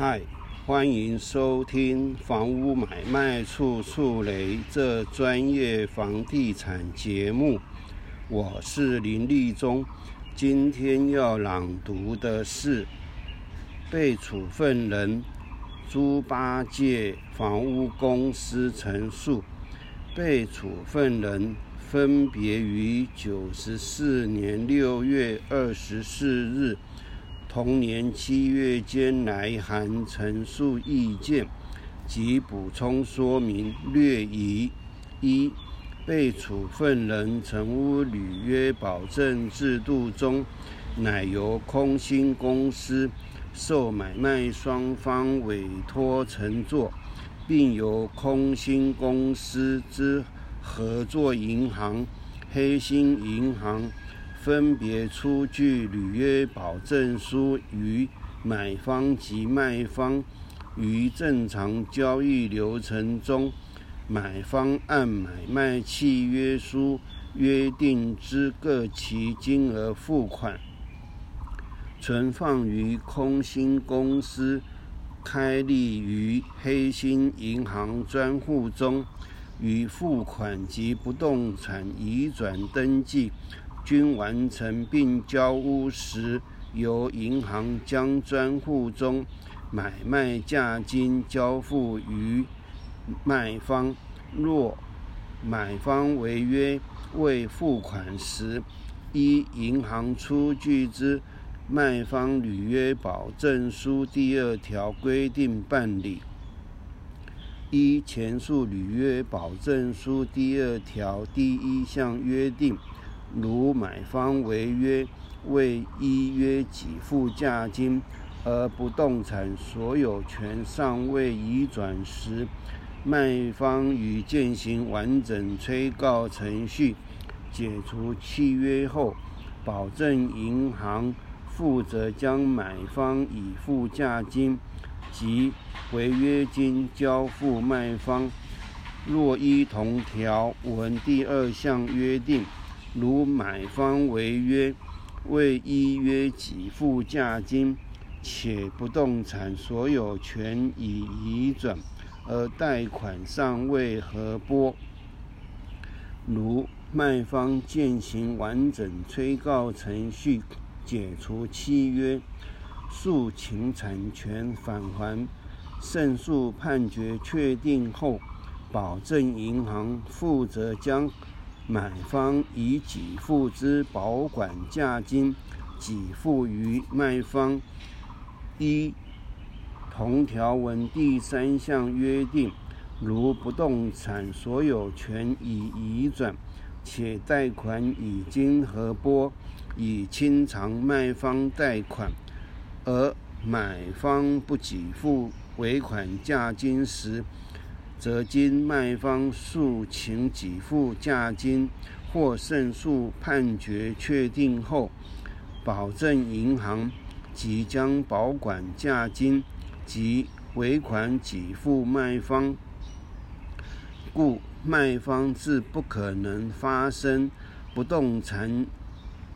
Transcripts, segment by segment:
嗨，欢迎收听《房屋买卖处处雷》这专业房地产节目。我是林立忠，今天要朗读的是被处分人猪八戒房屋公司陈述。被处分人分别于九十四年六月二十四日。同年七月间来函陈述意见及补充说明略仪：一、被处分人成屋履约保证制度中，乃由空心公司受买卖双方委托承作，并由空心公司之合作银行黑心银行。分别出具履约保证书于买方及卖方于正常交易流程中，买方按买卖契约书约定之各其金额付款，存放于空心公司开立于黑心银行专户中，与付款及不动产移转登记。均完成并交屋时，由银行将专户中买卖价金交付于卖方。若买方违约未付款时，依银行出具之卖方履约保证书第二条规定办理。依前述履约保证书第二条第一项约定。如买方违约未依约给付价金，而不动产所有权尚未移转时，卖方已进行完整催告程序，解除契约后，保证银行负责将买方已付价金及违约金交付卖方。若依同条文第二项约定。如买方违约未依约给付价金，且不动产所有权已移转，而贷款尚未核拨；如卖方践行完整催告程序，解除契约，诉请产权返还，胜诉判决确定后，保证银行负责将。买方已给付之保管价金，给付于卖方。一同条文第三项约定，如不动产所有权已移转，且贷款已经核拨，已清偿卖方贷款，而买方不给付尾款价金时，则经卖方诉请给付价金或胜诉判决确定后，保证银行即将保管价金及尾款给付卖方，故卖方自不可能发生不动产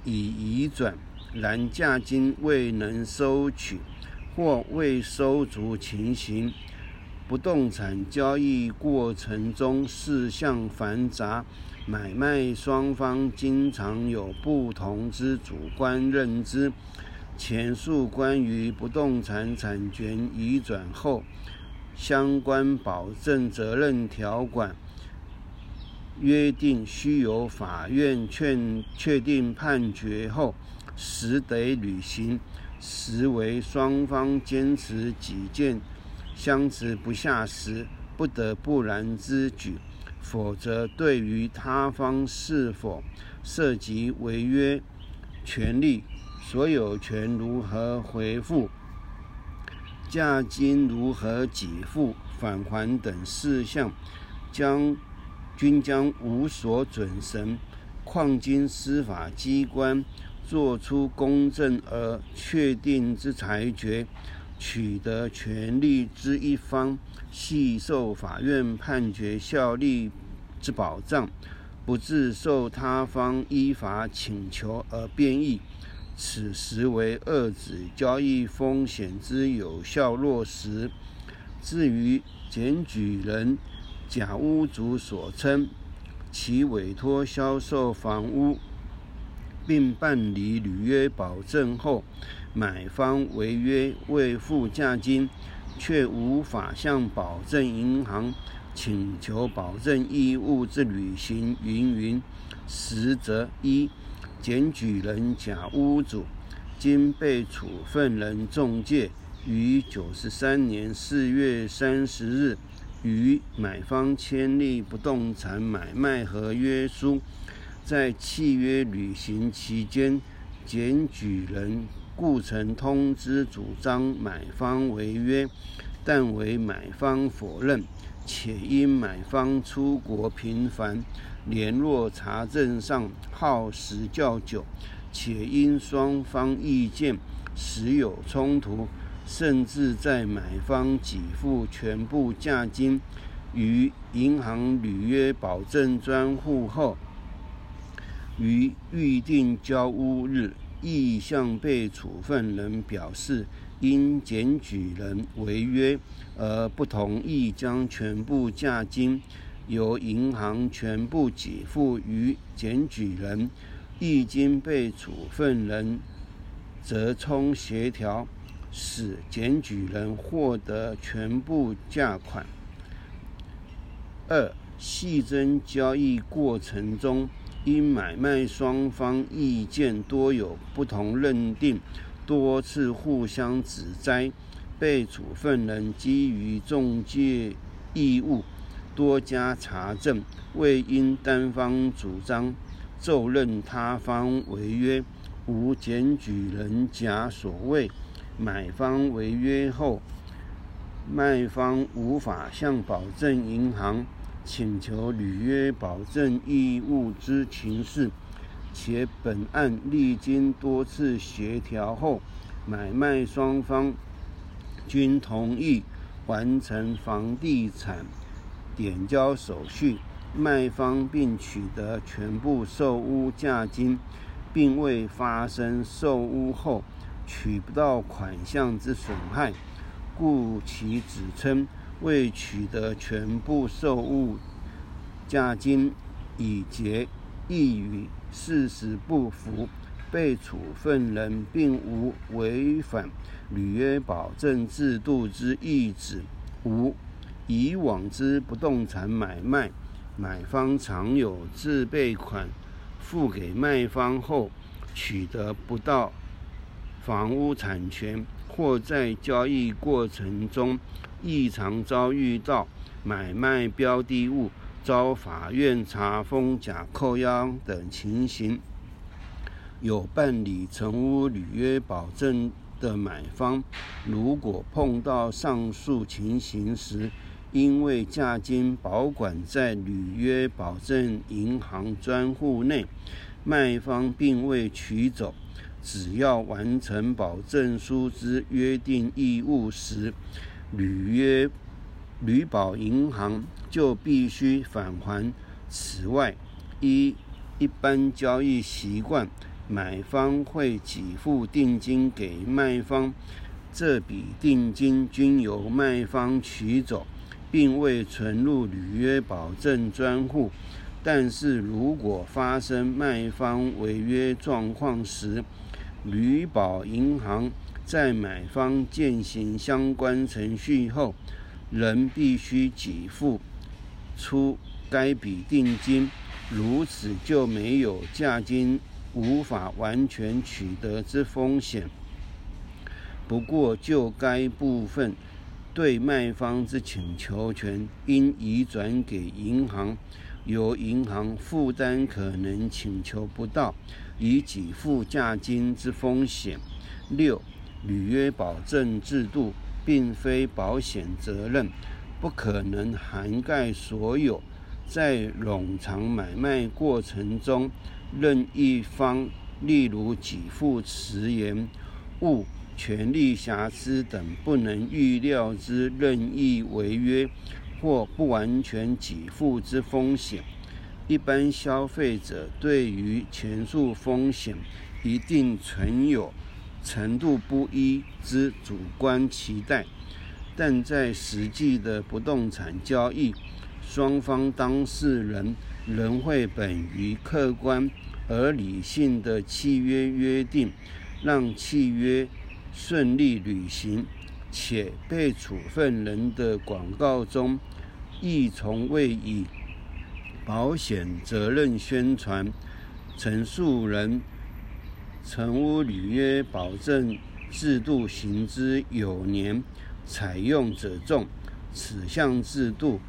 已移转，然价金未能收取或未收足情形。不动产交易过程中事项繁杂，买卖双方经常有不同之主观认知。前述关于不动产产权移转后相关保证责任条款约定，须由法院确确定判决后，实得履行，实为双方坚持己见。相持不下时，不得不然之举；否则，对于他方是否涉及违约、权利、所有权如何回复、价金如何给付、返还等事项，将均将无所准绳。况经司法机关作出公正而确定之裁决。取得权利之一方，系受法院判决效力之保障，不致受他方依法请求而变异。此时为遏止交易风险之有效落实。至于检举人、甲屋主所称，其委托销售房屋并办理履约保证后，买方违约未付价金，却无法向保证银行请求保证义务之履行，云云，实则一。检举人甲屋主，经被处分人中介于九十三年四月三十日与买方签立不动产买卖合约书，在契约履行期间，检举人故曾通知主张买方违约，但为买方否认，且因买方出国频繁。联络查证上耗时较久，且因双方意见时有冲突，甚至在买方给付全部价金于银行履约保证专户后，于预定交屋日，亦向被处分人表示，因检举人违约而不同意将全部价金。由银行全部给付于检举人，一经被处分人折冲协调，使检举人获得全部价款。二、细增交易过程中，因买卖双方意见多有不同认定，多次互相指摘，被处分人基于中介义务。多加查证，未因单方主张奏认他方违约，无检举人甲所谓买方违约后，卖方无法向保证银行请求履约保证义务之情事，且本案历经多次协调后，买卖双方均同意完成房地产。点交手续，卖方并取得全部售屋价金，并未发生售屋后取不到款项之损害，故其指称未取得全部售物价金以结，亦与事实不符。被处分人并无违反履约保证制度之意旨。五。以往之不动产买卖，买方常有自备款付给卖方后，取得不到房屋产权，或在交易过程中异常遭遇到买卖标的物遭法院查封、假扣押等情形。有办理成屋履约保证的买方，如果碰到上述情形时，因为价金保管在履约保证银行专户内，卖方并未取走，只要完成保证书之约定义务时，履约履保银行就必须返还。此外，一一般交易习惯，买方会给付定金给卖方，这笔定金均由卖方取走。并未存入履约保证专户，但是如果发生卖方违约状况时，履保银行在买方践行相关程序后，仍必须给付出该笔定金，如此就没有价金无法完全取得之风险。不过就该部分。对卖方之请求权应移转给银行，由银行负担可能请求不到以给付价金之风险。六、履约保证制度并非保险责任，不可能涵盖所有在冗长买卖过程中任一方，例如给付迟延、误。权利瑕疵等不能预料之任意违约或不完全给付之风险，一般消费者对于前述风险一定存有程度不一之主观期待，但在实际的不动产交易，双方当事人仍会本于客观而理性的契约约定，让契约顺利履行，且被处分人的广告中亦从未以保险责任宣传陈述人。成屋履约保证制度行之有年，采用者众。此项制度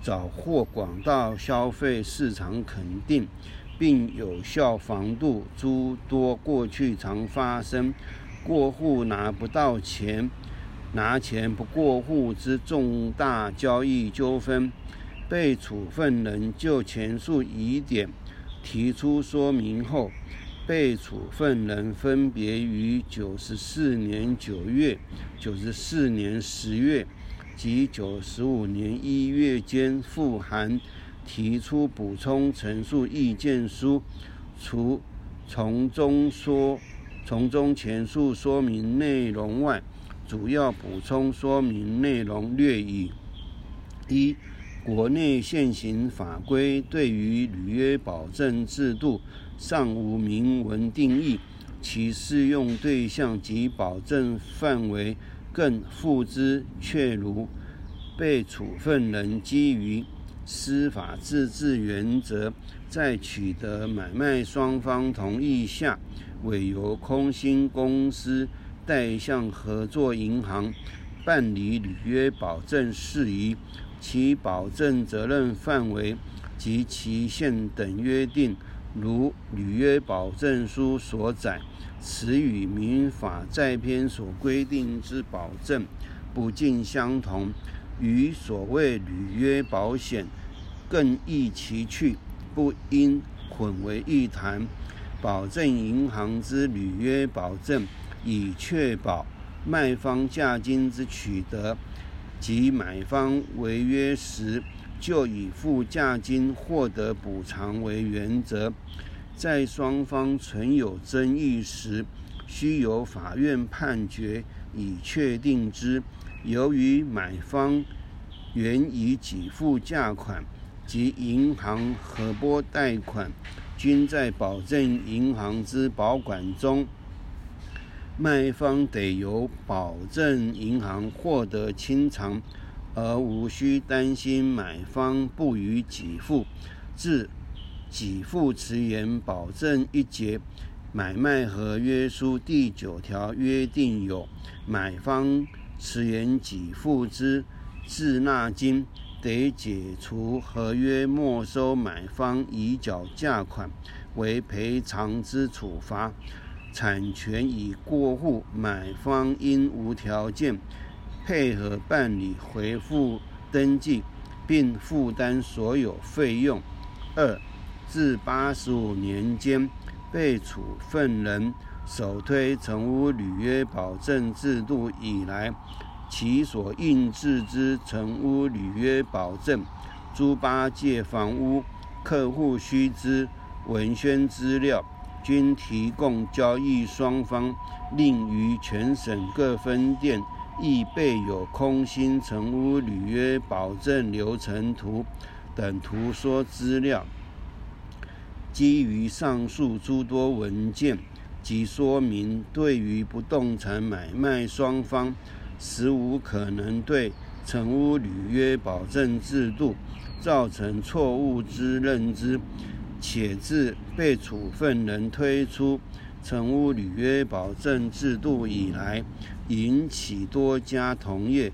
早获广大消费市场肯定，并有效防杜诸多过去常发生过户拿不到钱、拿钱不过户之重大交易纠纷。被处分人就前述疑点提出说明后。被处分人分别于九十四年九月、九十四年十月及九十五年一月间复函提出补充陈述意见书，除从中说从中前述说明内容外，主要补充说明内容略以：一、国内现行法规对于履约保证制度。尚无明文定义，其适用对象及保证范围更付之阙如。被处分人基于司法自治原则，在取得买卖双方同意下，委由空心公司代向合作银行办理履约保证事宜，其保证责任范围及期限等约定。如履约保证书所载，此与民法在篇所规定之保证不尽相同，与所谓履约保险更异其趣，不应混为一谈。保证银行之履约保证，以确保卖方价金之取得，及买方违约时。就以付价金获得补偿为原则，在双方存有争议时，需由法院判决以确定之。由于买方原已给付价款及银行核拨贷款均在保证银行之保管中，卖方得由保证银行获得清偿。而无需担心买方不予给付。自给付迟延保证一节买卖合约书第九条约定有，买方迟延给付之滞纳金，得解除合约，没收买方已缴价款，为赔偿之处罚。产权已过户，买方应无条件。配合办理回复登记，并负担所有费用。二、自八十五年间被处分人首推成屋履约保证制度以来，其所印制之成屋履约保证诸八界房屋客户须知文宣资料，均提供交易双方，另于全省各分店。亦备有空心成屋履约保证流程图等图说资料。基于上述诸多文件及说明，对于不动产买卖双方，实无可能对成屋履约保证制度造成错误之认知，且自被处分人推出。成屋履约保证制度以来，引起多家同业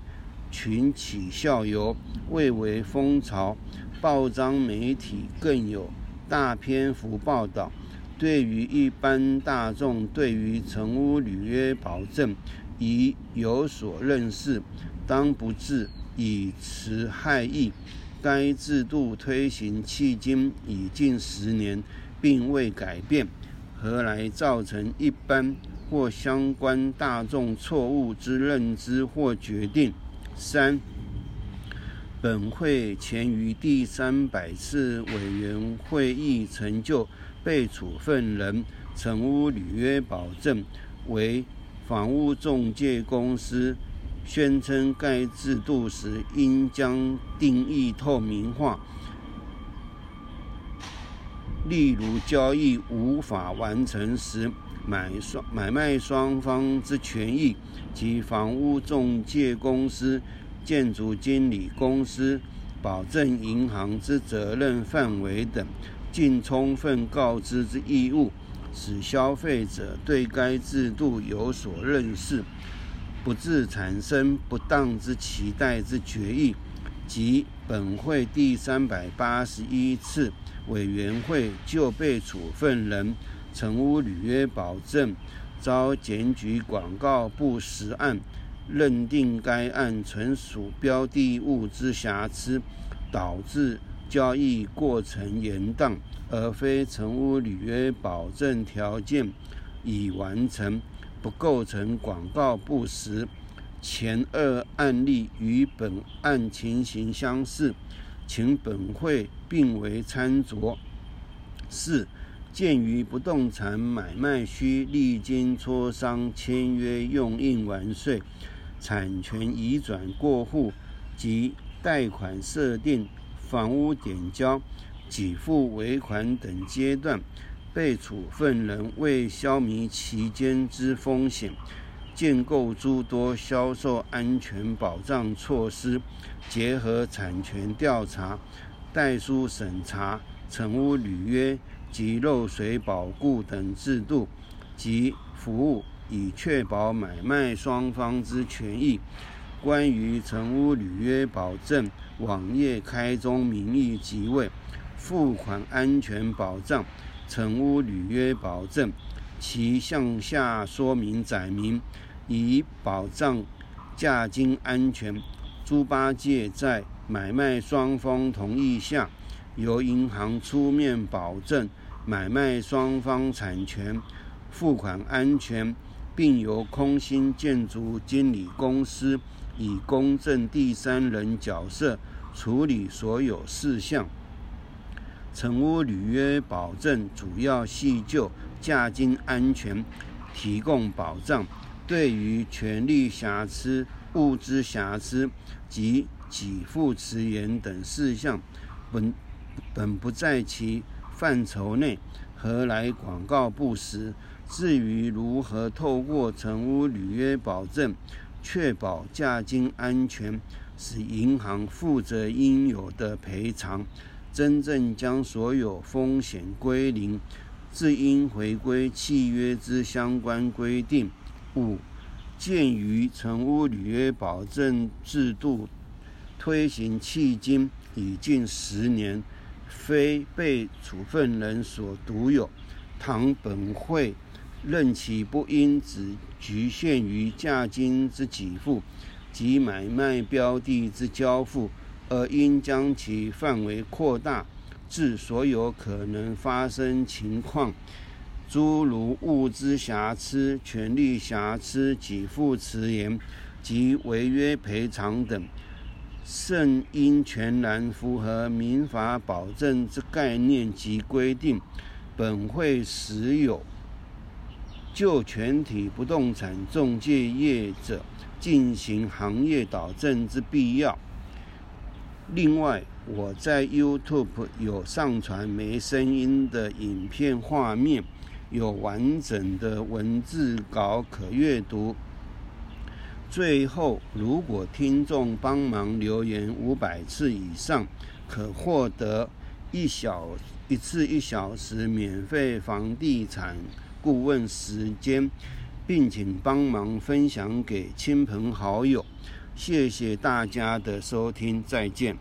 群起效尤，蔚为风潮。报章媒体更有大篇幅报道。对于一般大众，对于成屋履约保证已有所认识，当不致以持害意。该制度推行迄今已近十年，并未改变。何来造成一般或相关大众错误之认知或决定？三、本会前于第三百次委员会议成就被处分人成屋履约保证为房屋中介公司宣称该制度时，应将定义透明化。例如，交易无法完成时，买双买卖双方之权益及房屋中介公司、建筑经理公司、保证银行之责任范围等，尽充分告知之义务，使消费者对该制度有所认识，不致产生不当之期待之决议。及本会第三百八十一次。委员会就被处分人成屋履约保证遭检举广告不实案，认定该案纯属标的物之瑕疵，导致交易过程延宕，而非成屋履约保证条件已完成，不构成广告不实。前二案例与本案情形相似。请本会并为参酌。四、鉴于不动产买卖需历经磋商、签约、用印完税、产权移转过户及贷款设定、房屋点交、给付尾款等阶段，被处分人为消弭其间之风险。建构诸多销售安全保障措施，结合产权调查、代书审查、成屋履约及漏水保固等制度及服务，以确保买卖双方之权益。关于成屋履约保证网页开宗明义即位，付款安全保障成屋履约保证，其向下说明载明。以保障价金安全，猪八戒在买卖双方同意下，由银行出面保证买卖双方产权、付款安全，并由空心建筑经理公司以公证第三人角色处理所有事项。成屋履约保证主要系就价金安全提供保障。对于权利瑕疵、物资瑕疵及给付迟延等事项，本本不在其范畴内，何来广告不实？至于如何透过成屋履约保证，确保价金安全，使银行负责应有的赔偿，真正将所有风险归零，自应回归契约之相关规定。五，鉴于成屋履约保证制度推行迄今已近十年，非被处分人所独有，倘本会任其不应只局限于价金之给付及买卖标的之交付，而应将其范围扩大至所有可能发生情况。诸如物资瑕疵、权利瑕疵、给付迟延及违约赔偿等，甚应全然符合民法保证之概念及规定。本会实有就全体不动产中介业者进行行业导正之必要。另外，我在 YouTube 有上传没声音的影片画面。有完整的文字稿可阅读。最后，如果听众帮忙留言五百次以上，可获得一小一次一小时免费房地产顾问时间，并请帮忙分享给亲朋好友。谢谢大家的收听，再见。